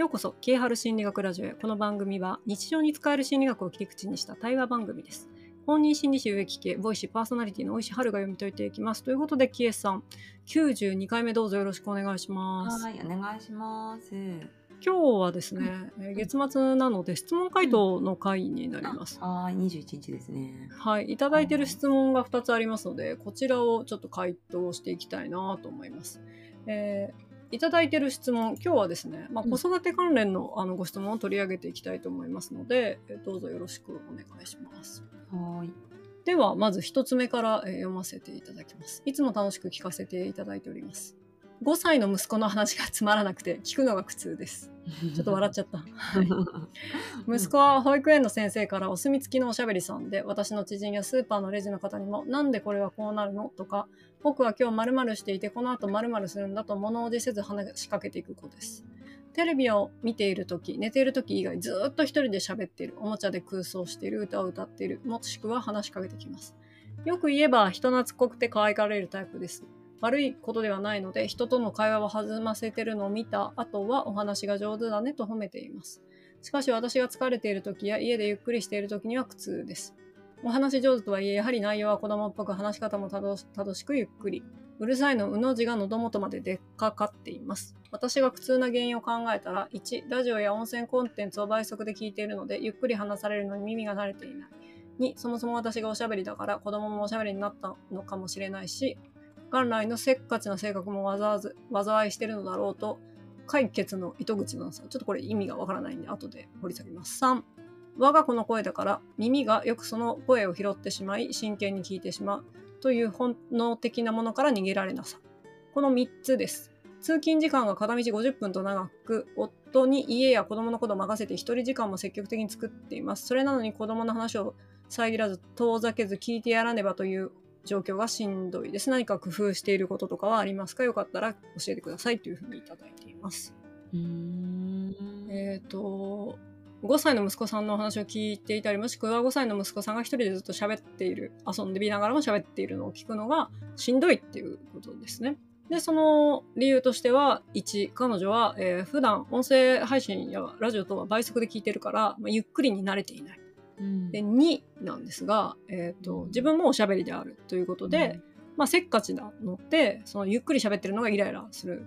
ようこそ、キエハル心理学ラジオへ。この番組は日常に使える心理学を切り口にした対話番組です。本人心理師植木家、ボイシーパーソナリティの大石春が読み解いていきます。ということで、キエさん、92回目どうぞよろしくお願いします。はい、お願いします。今日はですね、えー月末なので質問回答の回になります。はい、二十一日ですね。はい、いただいている質問が2つありますので、こちらをちょっと回答していきたいなと思います。えーいただいている質問、今日はですね、まあ、うん子育て関連のあのご質問を取り上げていきたいと思いますので、えーどうぞよろしくお願いします。はい。では、まず1つ目から、えー読ませていただきます。いつも楽しく聞かせていただいております。5歳の息子の話がつまらなくて聞くのが苦痛です。ちょっと笑っちゃった。はい 息子は保育園の先生からお墨付きのおしゃべりさんで私の知人やスーパーのレジの方にも「なんでこれはこうなるの?」とか「僕は今日〇〇していてこの後〇〇するんだ」と物おじせず話しかけていく子です。テレビを見ている時寝ている時以外ずーっと一人で喋っているおもちゃで空想している歌を歌っているもしくは話しかけてきます。よく言えば人懐っこくて可愛がられるタイプです。悪いことではないので人との会話を弾ませてるのを見た後はお話が上手だねと褒めています。しかし私が疲れている時や家でゆっくりしている時には苦痛です。お話上手とはいえ、やはり内容は子供っぽく話し方もたどたどしくゆっくり。うるさいのうの字が喉元まででっかかっています。私が苦痛な原因を考えたら、1、ラジオや音声コンテンツを倍速で聞いているので、ゆっくり話されるのに耳が慣れていない。2、そもそも私がおしゃべりだから子供もおしゃべりになったのかもしれないし、元来のせっかちな性格もわざわざ災いしてるのだろうと解決の糸口のさ。ちょっとこれ意味がわからないんで、後で掘り下げます。3、我が子の声だから耳がよくその声を拾ってしまい、真剣に聞いてしまうという本能的なものから逃げられなさ。この3つです。通勤時間が片道50分と長く、夫に家や子供のことを任せて一人時間も積極的に作っています。それなのに子供の話を遮らず遠ざけず聞いてやらねばという状況がしんどいです。何か工夫していることとかはありますか？よかったら教えてくださいというふうにいただいています。えっ、と、5歳の息子さんのお話を聞いていたり、もしくは5歳の息子さんが一人でずっと喋っている、遊んでみながらも喋っているのを聞くのがしんどいっていうことですね。で、その理由としては、1、彼女は、えー普段音声配信やラジオとは倍速で聞いてるから、まあ、ゆっくりに慣れていない。うんで、2なんですが、えっ、と、自分もおしゃべりであるということで、、まあ、せっかちなのって、そのゆっくり喋ってるのがイライラする。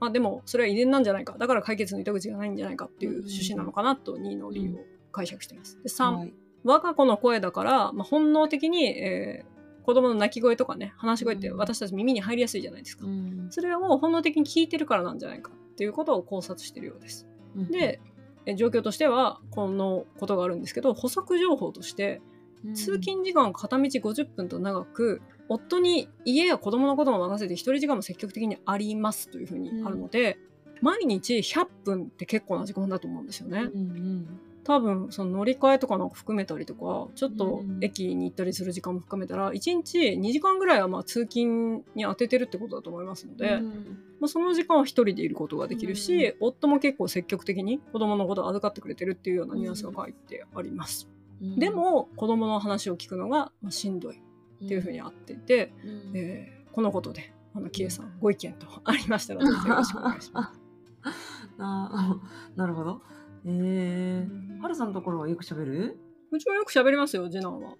まあ、でも、それは遺伝なんじゃないか。だから解決の糸口がないんじゃないかっていう趣旨なのかなと、2の理由を解釈しています。で、3、はい我が子の声だから、まあ、本能的に、えー子供の泣き声とかね、話し声ってうん私たち耳に入りやすいじゃないですか。うんそれを本能的に聞いてるからなんじゃないかっていうことを考察してるようです。で、え状況としては、このことがあるんですけど、補足情報として、うん。通勤時間片道50分と長く夫に家や子供のことも任せて一人時間も積極的にありますというふうにあるので、毎日100分って結構な時間だと思うんですよね。うんうん多分その乗り換えとかなんか含めたりとかちょっとうん駅に行ったりする時間も含めたら1日2時間ぐらいはまあ通勤に当ててるってことだと思いますので、うん。まあ、その時間は一人でいることができるし、夫も結構積極的に子供のことを預かってくれてるっていうようなニュアンスが書いてあります。うん。でも子供の話を聞くのがまあしんどいっていうふうにあっていて、うん。えーこのことであのキエさんご意見とありましたらどうぞよろしくお願いします。あ なるほど。えうんー、はるさんのところはよく喋る？うちはよく喋りますよ次男は。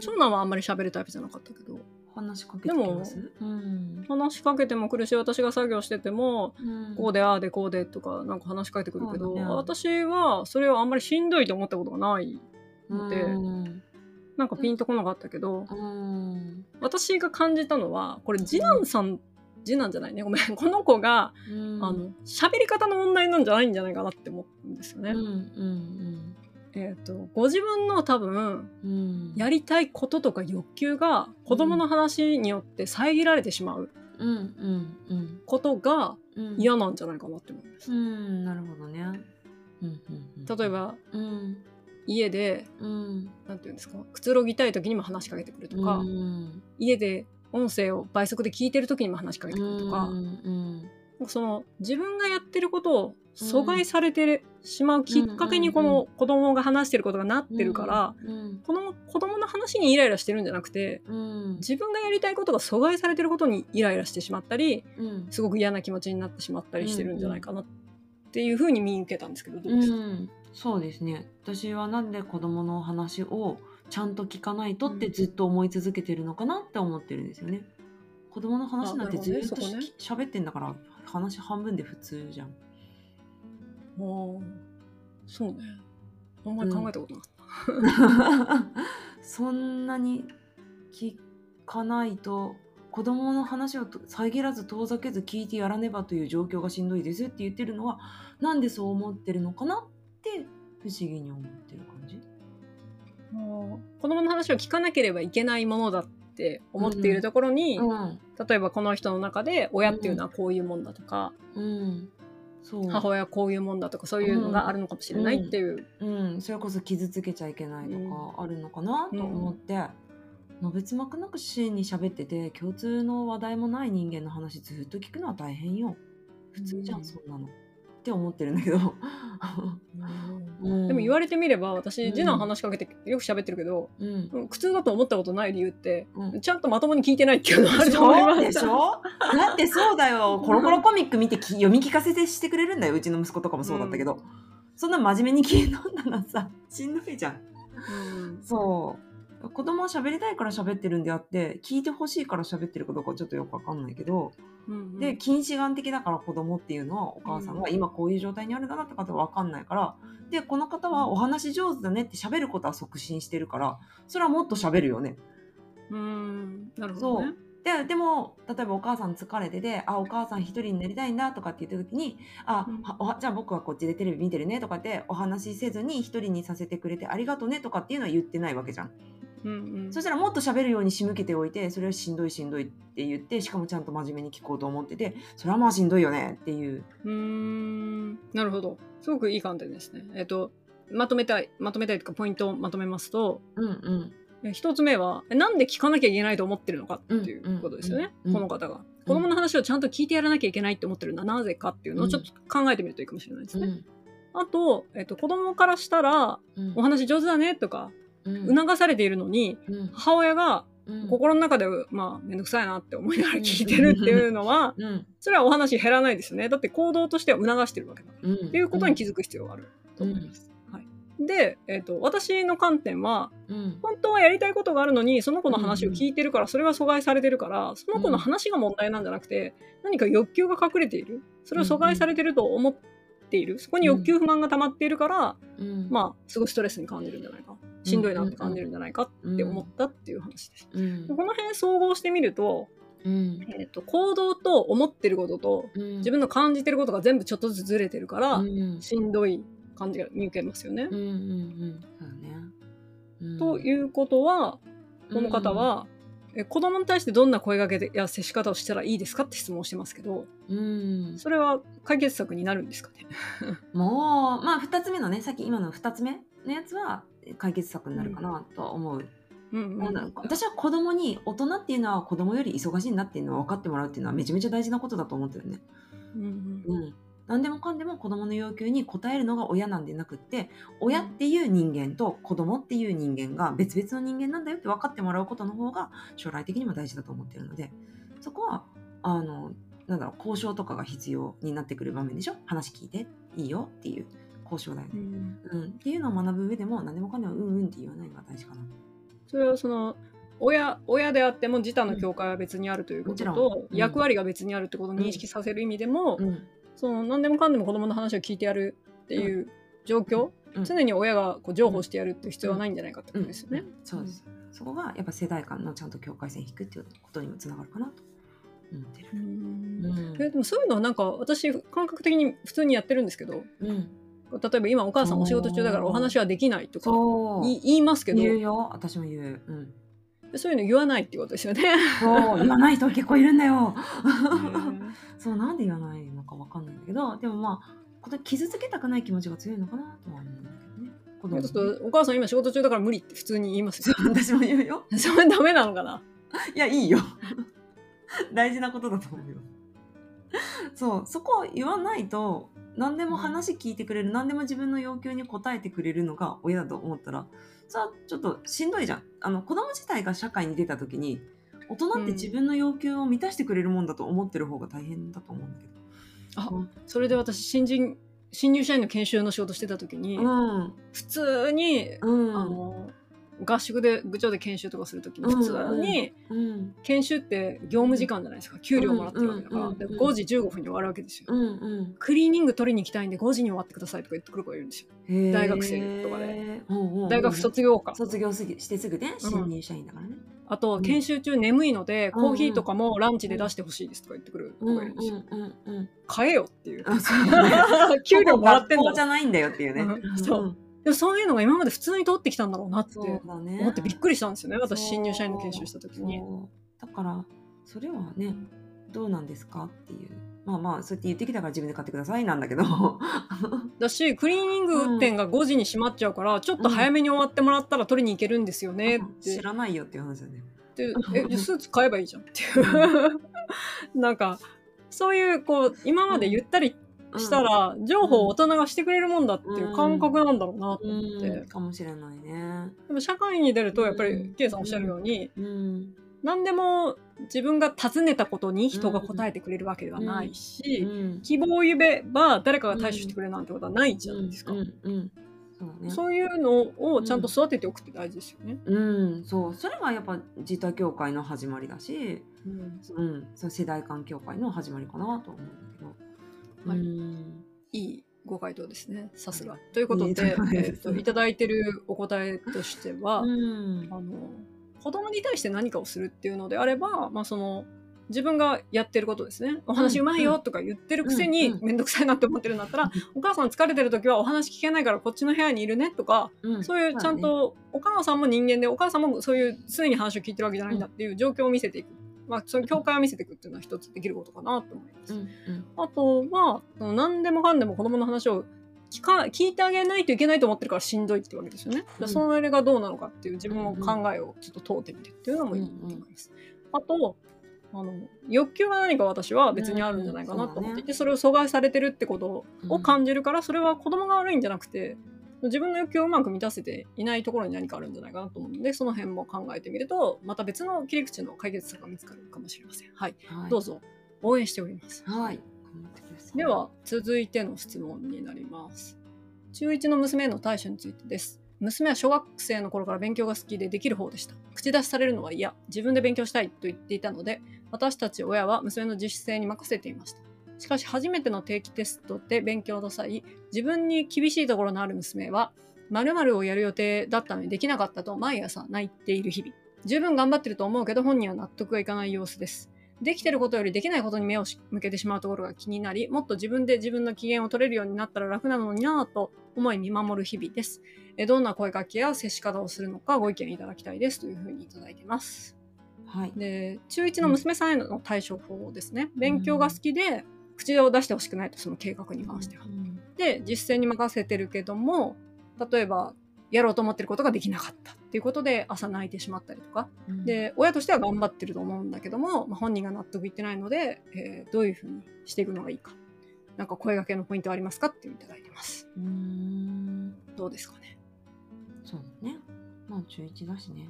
長男はあんまり喋るタイプじゃなかったけど。話しかけてきます？うん。話しかけても来るし私が作業しててもうん。こうでああでこうでとかなんか話しかけてくるけど、ね。私はそれをあんまりしんどいと思ったことがないので、うん。なんかピンとこなかったけど、うん。私が感じたのはこれ次男さん、次男じゃないね？ごめん。この子が、うん。あの喋り方の問題なんじゃないんじゃないかなって思うんですよね。うんうんえっ、とご自分の多分うん。うんやりたいこととか欲求が子供の話によって遮られてしまううんうんうん。ことがうん。嫌なんじゃないかなって思うんです。うんなるほどね。うんうんうん。例えばうん。家でうん。なんていうんですか？くつろぎたい時にも話しかけてくるとか、うん。家で音声を倍速で聞いてる時にも話しかけてくるとか、うんうんその自分がやってることを阻害されてしまうきっかけにこの子供が話してることがなってるから、うんこの子供の話にイライラしてるんじゃなくてうん。自分がやりたいことが阻害されてることにイライラしてしまったりうん。すごく嫌な気持ちになってしまったりしてるんじゃないかなっっていうふうに見受けたんですけどどうですか、うん、そうですね。私はなんで子供の話をちゃんと聞かないとってずっと思い続けてるのかなって思ってるんですよね。子供の話なんてずっとあなるほどねってんだから話半分で普通じゃん。あーそうねあんまり考えたことなかった、そんなに聞かないと子供の話をと遮らず遠ざけず聞いてやらねばという状況がしんどいですって言ってるのはなんでそう思ってるのかなって不思議に思ってる感じ。もう子供の話を聞かなければいけないものだって思っているところに、うん、例えばこの人の中で親っていうのはこういうもんだとか、うん、母親はこういうもんだとかそういうのがあるのかもしれないっていう、うん、それこそ傷つけちゃいけないとかあるのかなと思って、のべつ幕なくシーンに喋ってて共通の話題もない人間の話ずっと聞くのは大変よ。普通じゃうん。ん、そんなの。って思ってるんだけど、うんでも言われてみれば私うん次男話しかけてよく喋ってるけど、苦痛だと思ったことない理由って、うん。ちゃんとまともに聞いてないっていうのがあると思いまょですしょ？だってそうだよ。コロコロコミック見てき読み聞かせてしてくれるんだよ。うちの息子とかもそうだったけど、そんな真面目に聞いたんだらさしんどいじゃん。そう子供は喋りたいから喋ってるんであって聞いてほしいから喋ってるかどうかはちょっとよくわかんないけど、うんで近視眼的だから子供っていうのはお母さんが今こういう状態にあるんだなってことは分かんないからでこの方はお話上手だねって喋ることは促進してるからそれはもっと喋るよね。うん。なるほどね。ででも例えばお母さん疲れてて「あお母さん一人になりたいんだ」とかって言った時に「あ、うん。じゃあ僕はこっちでテレビ見てるね」とかってお話しせずに一人にさせてくれてありがとうねとかっていうのは言ってないわけじゃん。うんうん。そしたらもっと喋るように仕向けておいてそれはしんどいしんどいって言ってしかもちゃんと真面目に聞こうと思っててそれはまあしんどいよねっていう。うーん。なるほど。すごくいい観点ですね。えっとまとめたいまとめたいというかポイントをまとめますとうんうん。え一つ目はえなんで聞かなきゃいけないと思ってるのかっていうことですよね、この方が。子供の話をちゃんと聞いてやらなきゃいけないって思ってるのはなぜかっていうのをちょっと考えてみるといいかもしれないですね、うん。あと、えっと、子供からしたらうん。お話上手だねとかうん促されているのにうん。母親がうん。心の中でまあめんどくさいなって思いながら聞いてるっていうのはうん。それはお話減らないですよね。だって行動としては促してるわけだ。からうん。っていうことに気づく必要があると思います。はい、で、えっと私の観点はうん。本当はやりたいことがあるのにその子の話を聞いてるからそれが阻害されてるからその子の話が問題なんじゃなくて何か欲求が隠れている。それを阻害されてると思っている。そこに欲求不満が溜まっているから、うん。まあすごいストレスに感じるんじゃないか。しんどいなって感じるんじゃないかって思ったっていう話です。うん。でこの辺総合してみると,、うん。えっと行動と思ってることとうん。自分の感じてることが全部ちょっとずつずれてるから、うん。しんどい感じが見受けますよね。うんうんうん。ということはこの方は、え子供に対してどんな声掛けや接し方をしたらいいですかって質問をしてますけどうん。それは解決策になるんですかね？もうまあ2つ目のねさっき今の2つ目のやつは解決策になるかなとは思う、うん私は子供に大人っていうのは子供より忙しいんだっていうのは分かってもらうっていうのはめちゃめちゃ大事なことだと思ってるね。うん。うん、何でもかんでも子供の要求に応えるのが親なんでなくって親っていう人間と子供っていう人間が別々の人間なんだよって分かってもらうことの方が将来的にも大事だと思ってるのでそこはあのなんだろう交渉とかが必要になってくる場面でしょ？話聞いて。いいよっていう交渉だようね、ん。うん。っていうのを学ぶ上でも何でもかんでもうんうんって言わないのが大事かな。それはその親親であっても自他の境界は別にあるということと、ん。うん。役割が別にあるってことを認識させる意味でも、うんその何でもかんでも子供の話を聞いてやるっていう状況、うん。常に親がこう譲歩してやるっていう必要はないんじゃないかってことですよね。うん。そうです、そこがやっぱ世代間のちゃんと境界線引くっていうことにもつながるかなと思ってる。うん。うん。えでもそういうのはなんか私感覚的に普通にやってるんですけどうん、例えば今お母さんお仕事中だからお話はできないとか言いますけど言うよ。私も言う、うん、そういうの言わないってことですよね。そう言わない人結構いるんだよ。うんそうなんで言わないのかわかんないんだけどでもまあこれ傷つけたくない気持ちが強いのかなとは思うんだけどね。ちょっとお母さん今仕事中だから無理って普通に言いますよ。私も言うよ。それダメなのかな？いやいいよ。大事なことだと思うよ。そうそこを言わないと何でも話聞いてくれる何でも自分の要求に応えてくれるのが親だと思ったらさあちょっとしんどいじゃん。あの子供自体が社会に出た時に大人って自分の要求を満たしてくれるもんだと思ってる方が大変だと思うんだけど、あそれで私新人新入社員の研修の仕事してた時に、うん。普通に、うん。あの合宿で部長で研修とかする時に普通にうん研修って業務時間じゃないですか。給料もらってるわけだから、うんで5時15分に終わるわけですよ、クリーニング取りに行きたいんで5時に終わってくださいとか言ってくる子がいるんですよ。大学生とかで。大学卒業か、卒業すぎしてすぐね新入社員だからね。あとうん研修中眠いので、うんコーヒーとかもランチで出してほしいですとか言ってくる子うんがいるんですよ、買えよっていう。給料もらってんだじゃないんだよっていうね。うん。そうでもそういうのが今まで普通に通ってきたんだろうなって思ってびっくりしたんですよね。私そう。新入社員の研修した時に。だからそれはねどうなんですかっていう。まあまあそうやって言ってきたから自分で買ってくださいなんだけど。だしクリーニング店が5時に閉まっちゃうから、ちょっと早めに終わってもらったら取りに行けるんですよねって。知らないよっていう話だね。でえじゃあスーツ買えばいいじゃんっていう。なんかそういうこう今までゆったりしたら、情報を大人がしてくれるもんだっていう感覚なんだろうなとう思って、ん。かもしれないね。でも社会に出るとやっぱりうん。K さんおっしゃるように、うん。何でも自分が尋ねたことに人が答えてくれるわけではないし、うん。希望を言えば誰かが対処してくれるなんてことはないじゃないですか。うん。うん。うんそうだね。そういうのをちゃんと育てておくって大事ですよね。うん、そう。それはやっぱ自他協会の始まりだし、うん。うん、そう世代間協会の始まりかなと思うんだけど、はいうん。いいご回答ですね。さすが。ということで、えです。っといただいてるお答えとしては、うん。あの子供に対して何かをするっていうのであれば、まあ、その自分がやってることですね。お話うまいよとか言ってるくせに面倒くさいなって思ってるんだったら、お母さん疲れてる時はお話聞けないからこっちの部屋にいるねとか、うん。そういうちゃんとお母さんも人間でお母さんもそういう常に話を聞いてるわけじゃないんだっていう状況を見せていく、まあ、その境界を見せていくっていうのは一つできることかなと思います。うんうんあとはその何でもかんでも子供の話を聞か聞いてあげないといけないと思ってるからしんどいってわけですよね。うんそれがどうなのかっていう自分の考えをちょっと問うてみるっていうのもいいと思います。あとあの欲求が何か私は別にあるんじゃないかなと思っていて、それを阻害されてるってことを感じるから、それは子供が悪いんじゃなくて自分の欲求をうまく満たせていないところに何かあるんじゃないかなと思うのでその辺も考えてみるとまた別の切り口の解決策が見つかるかもしれません。はい、はい。どうぞ。応援しております。はい。では続いての質問になります。中1の娘への対処についてです。娘は小学生の頃から勉強が好きでできる方でした。口出しされるのは嫌。自分で勉強したいと言っていたので私たち親は娘の自主性に任せていましたしかし初めての定期テストで勉強の際自分に厳しいところのある娘は〇〇をやる予定だったのにできなかったと毎朝泣いている日々十分頑張ってると思うけど本人は納得がいかない様子ですできてることよりできないことに目を向けてしまうところが気になり、もっと自分で自分の機嫌を取れるようになったら楽なのになぁと思い見守る日々です。えどんな声かけや接し方をするのかご意見いただきたいですというふうにいただいてます。はいで、中1の娘さんへの対処法ですね。勉強が好きで、口を出してほしくないと、その計画に関しては。うんで、実践に任せてるけども、例えば、やろうと思ってることができなかったっていうことで朝泣いてしまったりとか、うん。で親としては頑張ってると思うんだけども、まあ、本人が納得いってないので、えーどういうふうにしていくのがいいか。なんか声掛けのポイントはありますかっていただいてます。うーん。どうですかね。そうだね。まあ中1だしね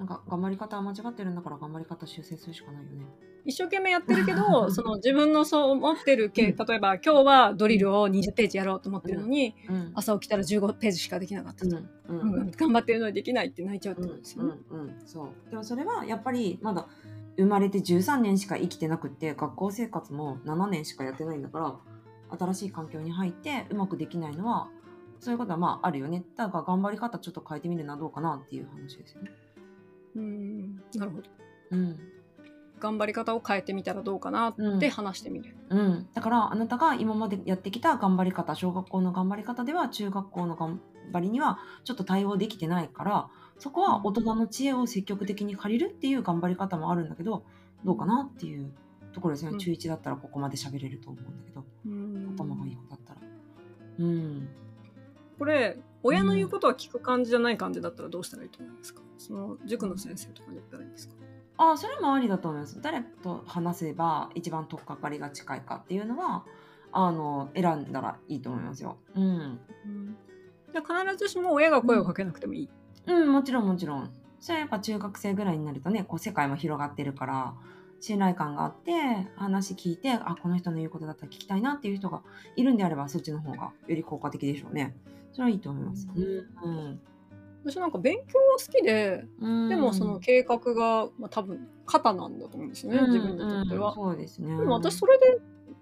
なんか頑張り方は間違ってるんだから頑張り方修正するしかないよね。一生懸命やってるけど その自分のそう思ってるけ例えば今日はドリルを20ページやろうと思ってるのに、うん。朝起きたら15ページしかできなかったと、うん。うん。うん。頑張ってるのにできないって泣いちゃうってうんことですよね、うん。うん。そう。でもそれはやっぱりまだ生まれて13年しか生きてなくって学校生活も7年しかやってないんだから新しい環境に入ってうまくできないのはそういうことはまああるよね。だから頑張り方ちょっと変えてみるのはどうかなっていう話ですよね。うん。なるほど。うん。頑張り方を変えてみたらどうかなって話してみる、うん、だからあなたが今までやってきた頑張り方小学校の頑張り方では中学校の頑張りにはちょっと対応できてないからそこは大人の知恵を積極的に借りるっていう頑張り方もあるんだけどどうかなっていうところですね、うん。中1だったらここまで喋れると思うんだけどうん。頭がいい子だったら。うん。これ親の言うことは聞く感じじゃない感じだったらどうしたらいいと思いますか？その塾の先生とかに言ったらいいんですか？あそれもありだと思います。誰と話せば一番取っかかりが近いかっていうのはあの選んだらいいと思いますよ。うん。じゃあ必ずしも親が声をかけなくてもいい、うん、もちろんもちろん。それはやっぱ中学生ぐらいになるとね、こう世界も広がってるから、信頼感があって話聞いてあこの人の言うことだったら聞きたいなっていう人がいるんであればそっちの方がより効果的でしょうね。それはいいと思います。うん私なんか勉強は好きで、うん、でもその計画が、まあ、多分肩なんだと思うんですよね、自分にとっては。そうですね。でも私それで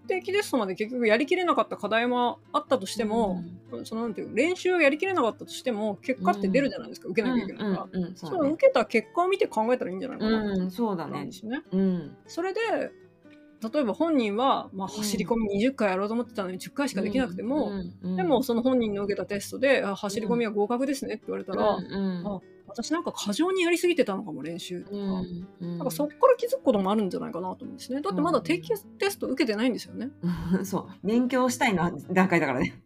定期テストまで結局やりきれなかった課題もあったとしても、そのなんていう練習をやりきれなかったとしても結果って出るじゃないですか、受けなきゃいけないから、うんうんそれを受けた結果を見て考えたらいいんじゃないかなうん、そうだねなんで。すよね。うん。それで例えば本人は、まあ、走り込み20回やろうと思ってたのに10回しかできなくても、うん、でもその本人の受けたテストで「あ走り込みは合格ですね」って言われたら、うんうんあ私なんか過剰にやりすぎてたのかも練習とか。うんなんかそこから気づくこともあるんじゃないかなと思うんですね。だってまだ定期テスト受けてないんですよね。う んそう勉強したいな段階だからね。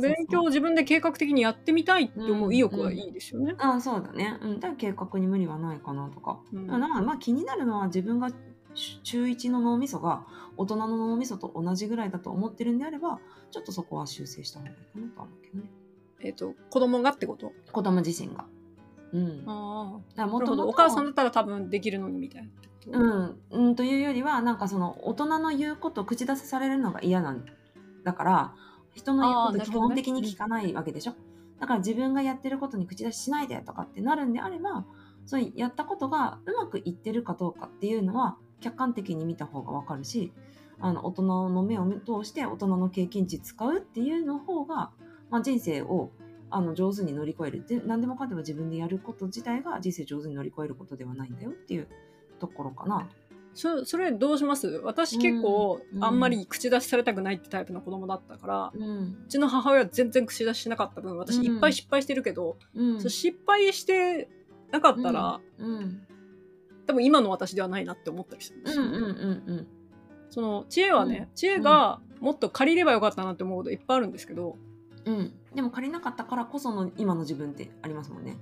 勉強を自分で計画的にやってみたいって思う意欲はいいですよね。あそうだね。うん、だから計画に無理はないかなとか。うんまあ気になるのは自分が中1の脳みそが大人の脳みそと同じぐらいだと思ってるんであればちょっとそこは修正した方がいいかなとは思うけどね。えっ、と子供がってこと？子供自身が。うん。ああ。らもともと。お母さんだったら多分できるのにみたいな。うん、うん、というよりはなんかその大人の言うことを口出せされるのが嫌なんだから人の言うこと基本的に聞かないわけでしょ、だから自分がやってることに口出ししないでとかってなるんであればそうやったことがうまくいってるかどうかっていうのは客観的に見た方がわかるしあの大人の目を通して大人の経験値使うっていうの方が、まあ、人生をあの上手に乗り越えるで何でもかんでも自分でやること自体が人生上手に乗り越えることではないんだよっていうところかな。そそれどうします？私結構、うんあんまり口出しされたくないってタイプの子供だったから、ううんちの母親は全然口出ししなかった分私うんいっぱい失敗してるけど、うん失敗してなかったら、うん多分今の私ではないなって思ったりするんですよ、うんうんうんその知恵はね、知恵がもっと借りればよかったなって思うこといっぱいあるんですけど、うん。うんでも借りなかったからこその今の自分ってありますもんね。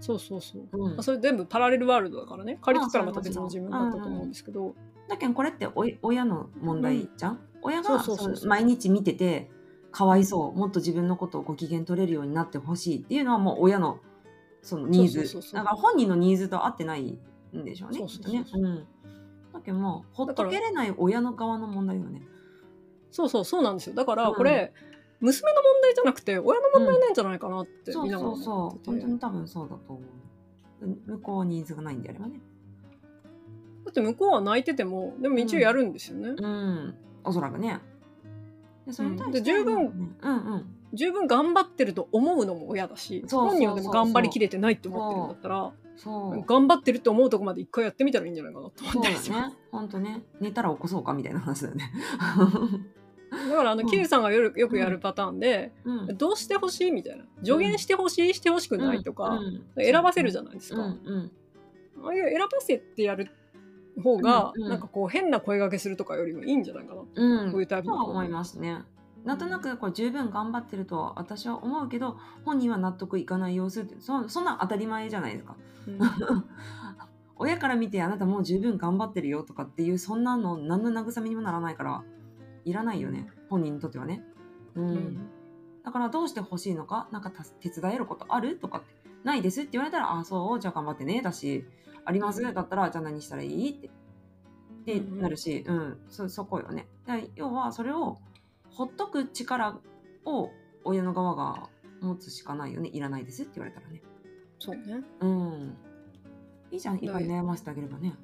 そうそうそう、うん。まあそれ全部パラレルワールドだからね。借りてたらまた別の自分だったと思うんですけど、だけどこれっておい親の問題じゃん、親がそうそうそうそう。その毎日見ててかわいそうもっと自分のことをご機嫌取れるようになってほしいっていうのはもう親のそのニーズ。そうそうそうそう。だから本人のニーズと合ってないんでしょうねそう。そうきっとね。うん。だけどまあほっとけれない親の側の問題よね。そうそうそうなんですよ。だからうん。これ、娘の問題じゃなくて親の問題なんじゃないかなってながらそうそう思ってて、本当に多分そうだと思う。向こうはニーズがないんであればね。だって向こうは泣いててもでも一応やるんですよね、うん、おそらくね。でそれに対して、で十分うんうん、十分頑張ってると思うのも親だし本人はでも頑張りきれてないって思ってるんだったらそう。頑張ってるって思うとこまで一回やってみたらいいんじゃないかなと思ったりします。ね。本当ね。寝たら起こそうかみたいな話だよね。だからあの、うんキルさんがよくよくやるパターンで、うん。どうしてほしいみたいな。助言してほしいしてほしくないとか、うん。選ばせるじゃないですか、ああいう選ばせてやる方が、なんかこう変な声掛けするとかよりもいいんじゃないかな、うん、こういうタイプのとは思いますね。なんとなくこれ十分頑張ってるとは私は思うけど本人は納得いかない様子ってそそんなん当たり前じゃないですか。うん。親から見てあなたもう十分頑張ってるよとかっていうそんなの何の慰めにもならないからいらないよね本人にとってはね。うん。うん。だからどうしてほしいのかなんかた手伝えることあるとかってないですって言われたらあそうじゃあ頑張ってねだしあります。だったらじゃあ何したらいいってってうんうん。なるし、うん。そそこよね。で要はそれをほっとく力を親の側が持つしかないよね。いらないですって言われたらね。そうね。うん。いいじゃん。いっぱい悩ませてあげればね。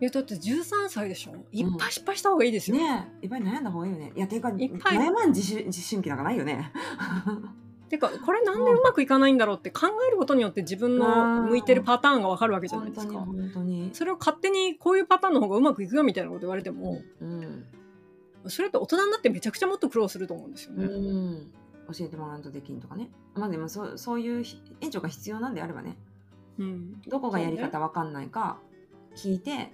いやだって13歳でしょ。いっぱい失敗した方がいいですよ、ねえ。いっぱい悩んだ方がいいよね。いやていうかいっぱい。悩まん自主自春期なんかないよね。てかこれなんでうまくいかないんだろうって考えることによって自分の向いてるパターンがわかるわけじゃないですか。本当に。それを勝手にこういうパターンの方がうまくいくよみたいなこと言われても、うんそれって大人になってめちゃくちゃもっと苦労すると思うんですようね。ん、教えてもらうとできんとかね。まあでもそうそういうひ援助が必要なんであればね、うんどこがやり方わかんないか聞いて、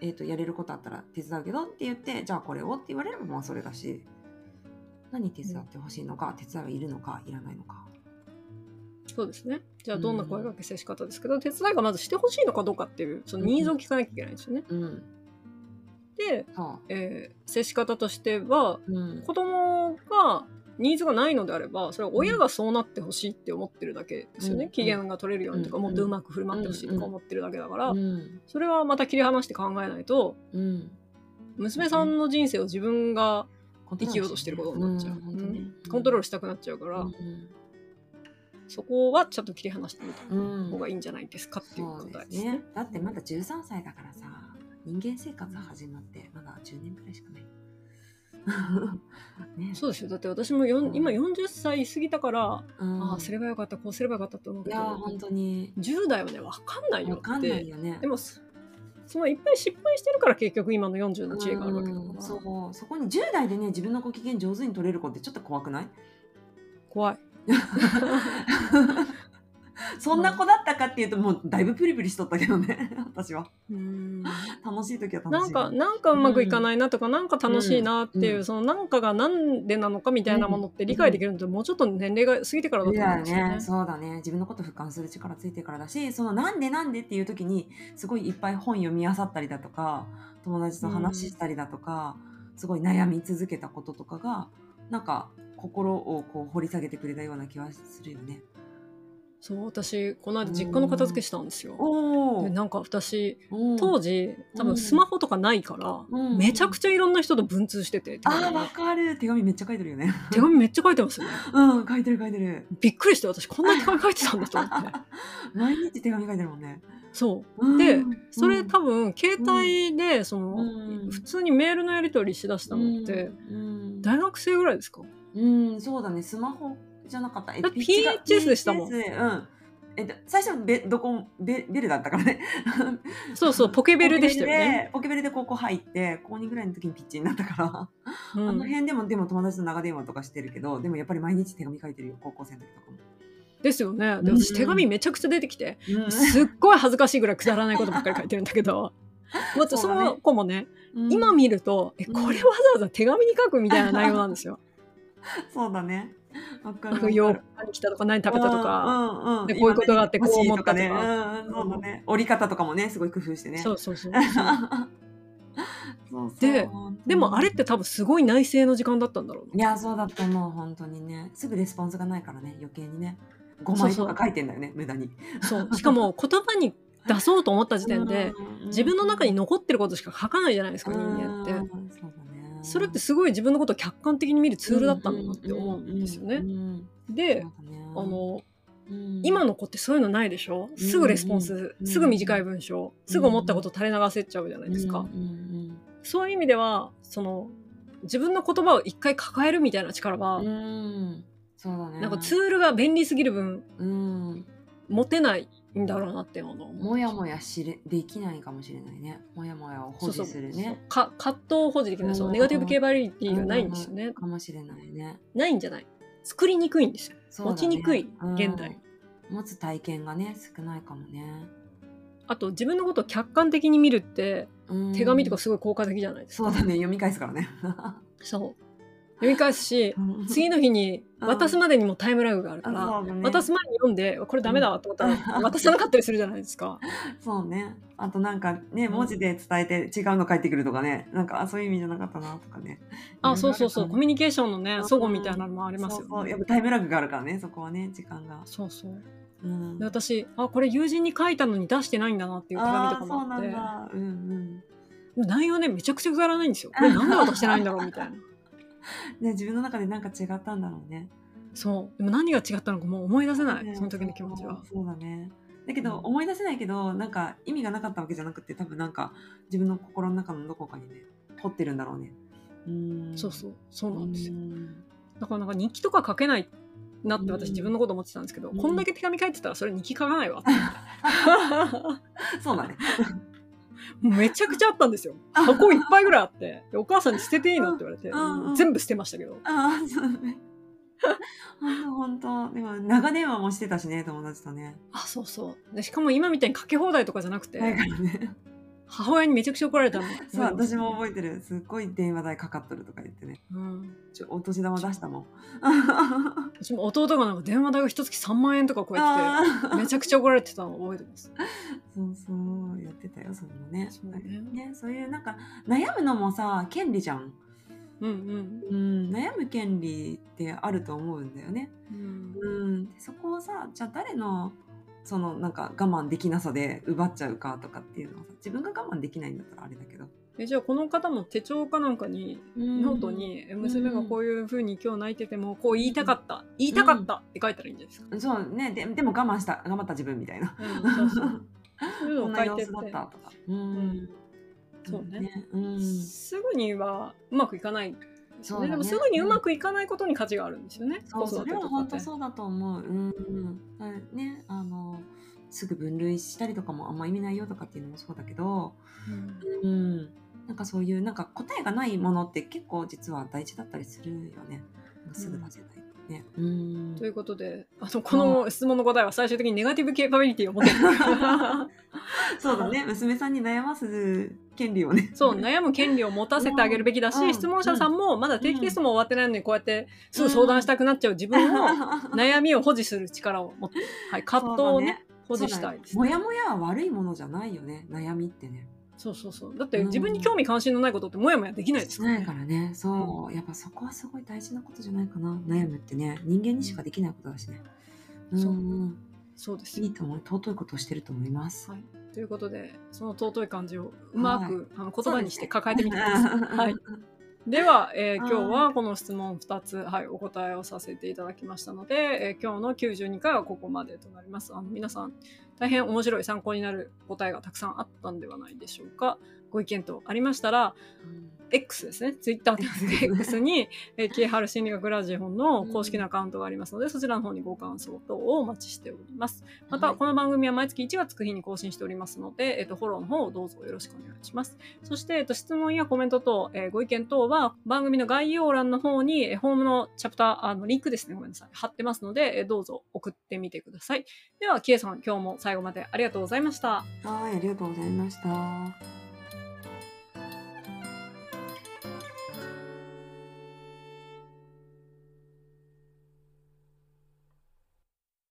えー、とやれることあったら手伝うけどって言って、じゃあこれをって言われればまあそれだし、何手伝ってほしいのか、手伝いはいるのか、いらないのか。そうですね。じゃあどんな声掛け接し方ですけど、手伝いがまずしてほしいのかどうかっていうそのニーズを聞かなきゃいけないんですよね。うん、で、そえー接し方としてはう。うん、子供がニーズがないのであればそれは親がそうなってほしいって思ってるだけですよね、うん。機嫌が取れるようにとか、うん。もっとうまく振る舞ってほしいとか思ってるだけだから、うん。それはまた切り離して考えないとうん。娘さんの人生を自分が生生きようとしてることになっちゃう、コントロールしたくなっちゃうから、うん。そこはちょっと切り離してみたうん方がいいんじゃないですかっていう答えでね。ですすね。だってまだ13歳だからさ人間生活始まってまだ10年くらいしかない。ね。そうですよ。だって私もうん。今40歳過ぎたから、うん。ああすればよかったこうすればよかったって思ういけど。や本当に。10代はね分かんないよわかんってないよね。でもそそのいっぱい失敗してるから結局今の40の知恵があるわけだから、うんそう。そこに10代でね自分のご機嫌上手に取れる子ってちょっと怖くない？怖い そんな子だったかっていうともうだいぶプリプリしとったけどね 私は。うん。楽しい時は楽しい。なんかなんかうまくいかないなとか、なんか楽しいなっていう、うん。そのなんかがなんでなのかみたいなものって理解できるのってもうちょっと年齢が過ぎてからだいと思うんやですよね。ね、そうだね。自分のこと俯瞰する力ついてからだしそのなんでなんでっていう時にすごいいっぱい本読み漁ったりだとか友達と話したりだとか、すごい悩み続けたこととかがなんか心をこう掘り下げてくれたような気はするよね。そう私この間実家の片付けしたんですよ。おでなんか私お当時多分スマホとかないから、うん。めちゃくちゃいろんな人と文通してて、手あわかる。手紙めっちゃ書いてるよね。手紙めっちゃ書いてますよね。うん書いてる書いてる。びっくりして私こんな手紙書いてたんだと思って。毎日手紙書いてるもんね。そう。うん。でそれうん多分携帯でその、うん。普通にメールのやり取りしだしたのって、うん。大学生ぐらいですか？うん、そうだね、スマホじゃなかった。え PHS でしたもんうん。えっと、最初ベどこベベルだったからね。そうそう ポケベルでしたよね。ポケベルで高校入って、高2ぐらいの時にピッチになったから、うんあの辺でもでも友達と長電話とかしてるけど、でもやっぱり毎日手紙書いてるよ、高校生の時とかも。ですよね。でうん私手紙めちゃくちゃ出てきて、うんすっごい恥ずかしいぐらいくだらないことばっかり書いてるんだけど。またその子もね、うん今見ると、え、これわざわざ手紙に書くみたいな内容なんですよ。そうだね。洋服に来たとか何食べたとか。うんうんうんでこういうことがあってこう思ったとかそうだね。折り方とかもね、すごい工夫してね。そうそうそう。ででもあれって多分すごい内省の時間だったんだろうな。いや、そうだと思う、本当にね。すぐレスポンスがないからね、余計にね。5枚とか書いてんだよね、無駄に。そう。しかも言葉に出そうと思った時点で、うん、自分の中に残ってることしか書かないじゃないですか、人間って。うんそれってすごい自分のことを客観的に見るツールだったんだなって思うんですよね。ね。で、あ、の、うん。今の子ってそういうのないでしょ？すぐレスポンス、うんすぐ短い文章、すぐ思ったこと垂れ流せちゃうじゃないですか。そういう意味では、その、自分の言葉を一回抱えるみたいな力は、うんうん。そうだね。なんかツールが便利すぎる分、うん、持てないんだろうなって思うの。もやもやしれできないかもしれないね。もやもやを保持するそうね。か葛藤を保持できない、そううんネガティブ系バリティがないんですよね。かもしれないね。ないんじゃない作りにくいんですよ。ね持ちにくい現代。うん持つ体験がね少ないかもね。あと自分のことを客観的に見るってうん手紙とかすごい効果的じゃないですか。そうだね読み返すからね。そう読み返すし次の日に渡すまでにもタイムラグがあるから、ね渡す前に読んでこれダメだわと思ったら渡さなかったりするじゃないですか。そうね。あとなんかね、うん文字で伝えて違うの返ってくるとかね、なんかあそういう意味じゃなかったなとかね。あそうそうそうコミュニニケーションのねうん齟齬みたいなのもありますよね。そうやっぱタイムラグがあるからね、そこはね、時間が。そうそううんで私あこれ友人に書いたのに出してないんだなっていう手紙とかもあって。うんうん。内容ねめちゃくちゃくだらないんですよ。これなんで渡してないんだろうみたいな。ね、自分の中でなんか違ったんだろうね。そうでも何が違ったのかもう思い出せない、ねその時の気持ちは。そうだね。だけど、うん思い出せないけど、なんか意味がなかったわけじゃなくて、多分なんか自分の心の中のどこかにね、掘ってるんだろうね。うん。そうそうそうなんですよ。んだからなんか日記とか書けないなって私うん自分のこと思ってたんですけど、うんこんだけ手紙書いてたらそれ日記書かないわって そうだね。もうめちゃくちゃあったんですよ。箱いっぱいぐらいあって、でお母さんに捨てていいのって言われて、全部捨てましたけど。ああ、そうだね。本当でも長電話もしてたしね、友達とね。あ、そうそう。でしかも今みたいに書き放題とかじゃなくて、だからね。母親にめちゃくちゃ怒られたの。そう、私も覚ええてる。すっごい電話代かかっとるとか言ってね。うん。ちょお年玉出したもん。うちも弟がなんか電話代が一月3万円とか超えてあて、ーめちゃくちゃ怒られてたのを覚えてます。そうそう、やってたよ、それもね。そうねね、そういうなんか悩むのもさ、権利じゃん。うんうん、悩む権利ってあると思うんだよね。うんうん、でそこをさじゃあ誰のそのなんか我慢できなさで奪っちゃうかとかっていうのはさ自分が我慢できないんだったらあれだけど。えじゃあこの方も手帳かなんかにノートにえ娘がこういうふうに今日泣いててもこう言いたかった言いたかったって書いたらいいんじゃないですか。そうね。ででも我慢した頑張った自分みたいな。うん、そうそう。そういうのだったとか。うん。ん。そうね。うん。すぐにはうまくいかないそうだねでもすぐにうまくいかないことに価値があるんですよね。そうそれは本当う。そうだと思う。うんうんねあのすぐ分類したりとかもあんま意味ないよとかっていうのもそうだけど、うんうん、なんかそういうなんか答えがないものって結構実は大事だったりするよね。すぐ出せないね。うん。ということであのこの質問の答えは最終的にネガティブケーパビリティを持ってる。そうだね。娘さんに悩ます権利をね。そう悩む権利を持たせてあげるべきだし、うん。質問者さんもまだ定期テストも終わってないのにこうやってすぐ相談したくなっちゃう自分の 悩みを保持する力を持って、はい、葛藤をね保持したいです、もやもやは悪いものじゃないよね。悩みってね。そうそうそう。だって自分に興味関心のないことってもやもやできないですしからね。ないからね。そう。やっぱそこはすごい大事なことじゃないかな。悩むってね。人間にしかできないことだしね。そうん。そう。です。よいいと思う。尊いことをしてると思います。はい、ということでその尊い感じをうまく、あの言葉にして抱えてみてくください。はい、では、えーはい。今日はこの質問2つ、はい、お答えをさせていただきましたので、えー今日の92回はここまでとなります。あの皆さん大変面白い参考になる答えがたくさんあったんではないでしょうか。ご意見等ありましたら X ですね、ツイッターで X に、えー、キーハル心理学ラジオの公式のアカウントがありますので、そちらの方にご感想等をお待ちしております。また、はいこの番組は毎月1月9日に更新しておりますので、えっと、フォローの方をどうぞよろしくお願いします。そして、えっと、質問やコメント等、えーご意見等は番組の概要欄の方に、えーホームのチャプター、あの、リンクですね、ごめんなさい、貼ってますので、えーどうぞ送ってみてください。では、キエさん、今日も最後までありがとうございました。はい、ありがとうございました。